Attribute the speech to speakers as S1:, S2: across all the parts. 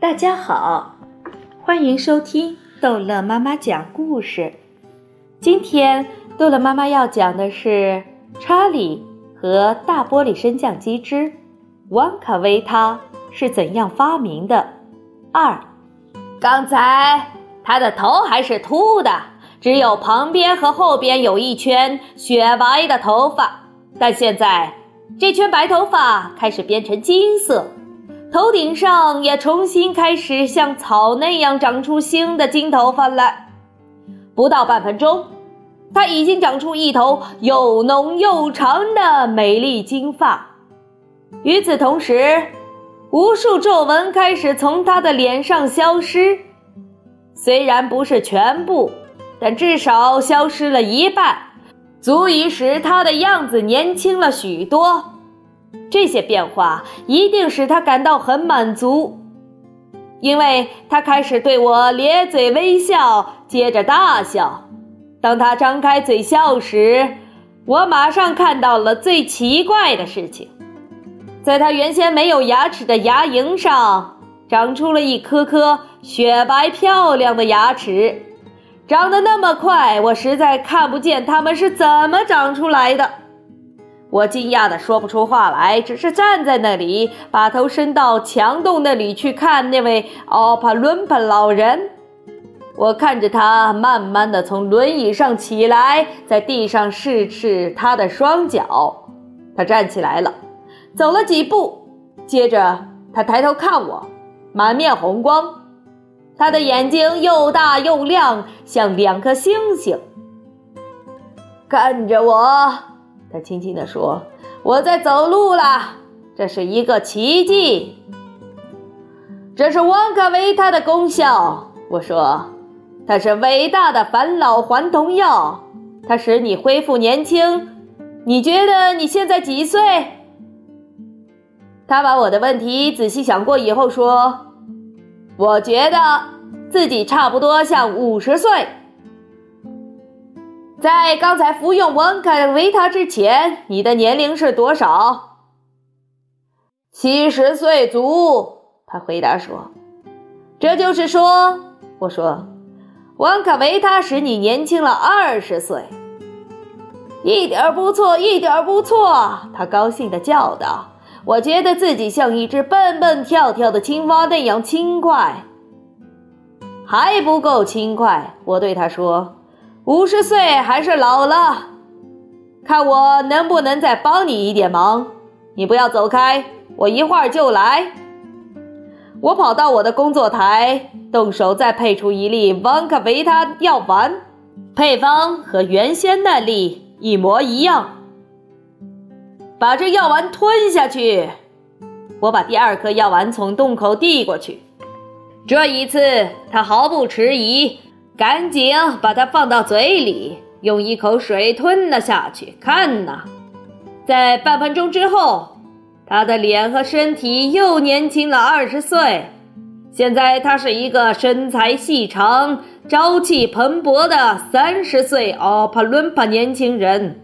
S1: 大家好，欢迎收听逗乐妈妈讲故事。今天逗乐妈妈要讲的是《查理和大玻璃升降机之旺卡维他是怎样发明的》二。
S2: 刚才他的头还是秃的，只有旁边和后边有一圈雪白的头发，但现在这圈白头发开始变成金色。头顶上也重新开始像草那样长出新的金头发来。不到半分钟，他已经长出一头又浓又长的美丽金发。与此同时，无数皱纹开始从他的脸上消失。虽然不是全部，但至少消失了一半，足以使他的样子年轻了许多。这些变化一定使他感到很满足，因为他开始对我咧嘴微笑，接着大笑。当他张开嘴笑时，我马上看到了最奇怪的事情：在他原先没有牙齿的牙龈上，长出了一颗颗雪白漂亮的牙齿，长得那么快，我实在看不见它们是怎么长出来的。我惊讶的说不出话来，只是站在那里，把头伸到墙洞那里去看那位奥帕伦帕老人。我看着他慢慢的从轮椅上起来，在地上试试他的双脚。他站起来了，走了几步，接着他抬头看我，满面红光，他的眼睛又大又亮，像两颗星星，看着我。他轻轻地说：“我在走路啦，这是一个奇迹。这是旺卡维他的功效。”我说：“它是伟大的返老还童药，它使你恢复年轻。你觉得你现在几岁？”他把我的问题仔细想过以后说：“我觉得自己差不多像五十岁。”在刚才服用温卡维他之前，你的年龄是多少？七十岁足。他回答说：“这就是说，我说，温卡维他使你年轻了二十岁，一点不错，一点不错。”他高兴地叫道：“我觉得自己像一只蹦蹦跳跳的青蛙那样轻快，还不够轻快。”我对他说。五十岁还是老了，看我能不能再帮你一点忙。你不要走开，我一会儿就来。我跑到我的工作台，动手再配出一粒旺卡维他药丸，配方和原先那粒一模一样。把这药丸吞下去。我把第二颗药丸从洞口递过去，这一次他毫不迟疑。赶紧把它放到嘴里，用一口水吞了下去。看呐，在半分钟之后，他的脸和身体又年轻了二十岁。现在他是一个身材细长、朝气蓬勃的三十岁奥帕伦帕年轻人。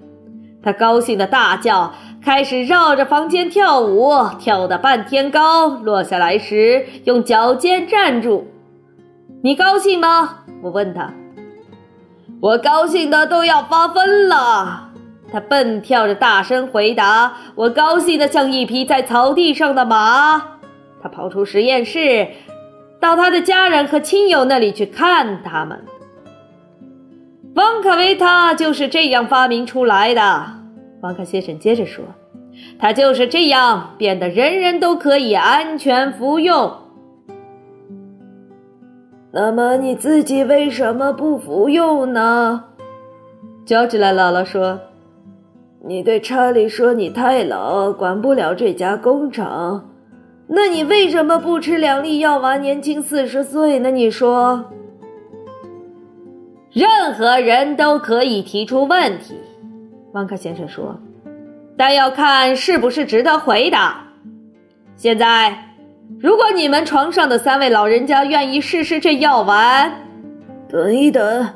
S2: 他高兴的大叫，开始绕着房间跳舞，跳得半天高，落下来时用脚尖站住。你高兴吗？我问他，我高兴的都要发疯了。他蹦跳着大声回答：“我高兴的像一匹在草地上的马。”他跑出实验室，到他的家人和亲友那里去看他们。旺卡维他就是这样发明出来的。旺卡先生接着说：“他就是这样变得人人都可以安全服用。”
S3: 那么你自己为什么不服用呢？
S2: 乔治拉姥姥说：“
S3: 你对查理说你太老，管不了这家工厂。那你为什么不吃两粒药丸，年轻四十岁呢？你说，
S2: 任何人都可以提出问题。”旺克先生说：“但要看是不是值得回答。现在。”如果你们床上的三位老人家愿意试试这药丸，
S3: 等一等，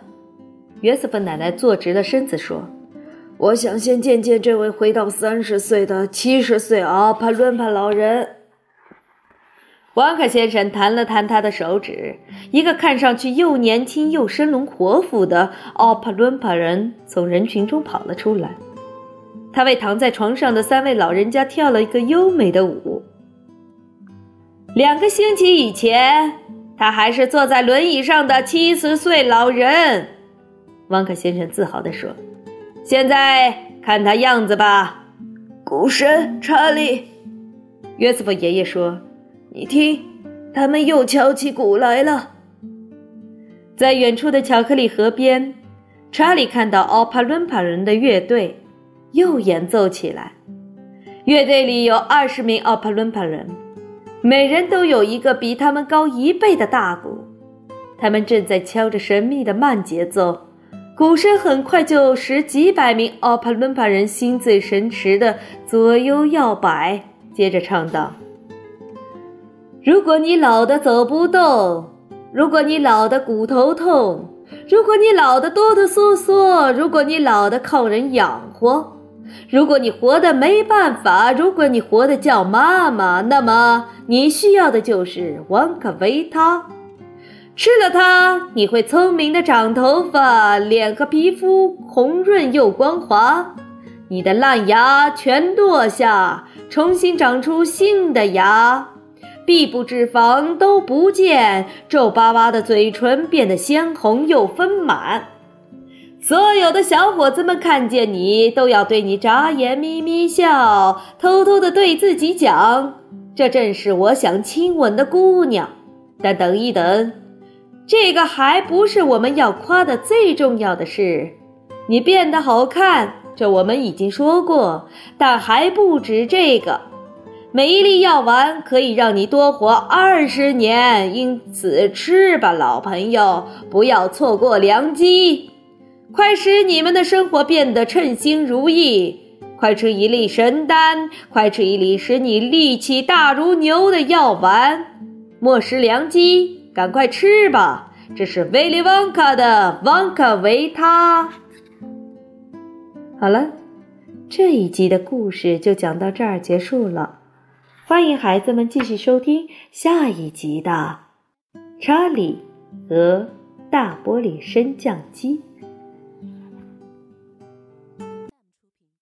S2: 约瑟芬奶奶坐直了身子说：“
S3: 我想先见见这位回到三十岁的七十岁阿帕伦帕老人。”
S1: 旺卡先生弹了弹他的手指，一个看上去又年轻又生龙活虎的奥帕伦帕人从人群中跑了出来。他为躺在床上的三位老人家跳了一个优美的舞。两个星期以前，他还是坐在轮椅上的七十岁老人。汪克先生自豪地说：“现在看他样子吧。”
S3: 股神，查理。
S1: 约瑟夫爷爷说：“
S3: 你听，他们又敲起鼓来了。”
S1: 在远处的巧克力河边，查理看到奥帕伦帕人的乐队又演奏起来。乐队里有二十名奥帕伦帕人。每人都有一个比他们高一倍的大鼓，他们正在敲着神秘的慢节奏，鼓声很快就使几百名奥帕伦帕人心醉神驰的左右摇摆。接着唱道：“如果你老的走不动，如果你老的骨头痛，如果你老的哆哆嗦嗦，如果你老的靠人养活。”如果你活得没办法，如果你活得叫妈妈，那么你需要的就是旺卡维他。吃了它，你会聪明的长头发，脸和皮肤红润又光滑，你的烂牙全落下，重新长出新的牙，臂部脂肪都不见，皱巴巴的嘴唇变得鲜红又丰满。所有的小伙子们看见你，都要对你眨眼眯眯笑，偷偷的对自己讲：“这正是我想亲吻的姑娘。”但等一等，这个还不是我们要夸的最重要的事。你变得好看，这我们已经说过，但还不止这个。每一粒药丸可以让你多活二十年，因此吃吧，老朋友，不要错过良机。快使你们的生活变得称心如意！快吃一粒神丹，快吃一粒使你力气大如牛的药丸，莫失良机，赶快吃吧！这是威利旺卡的旺卡维他。好了，这一集的故事就讲到这儿结束了。欢迎孩子们继续收听下一集的《查理和大玻璃升降机》。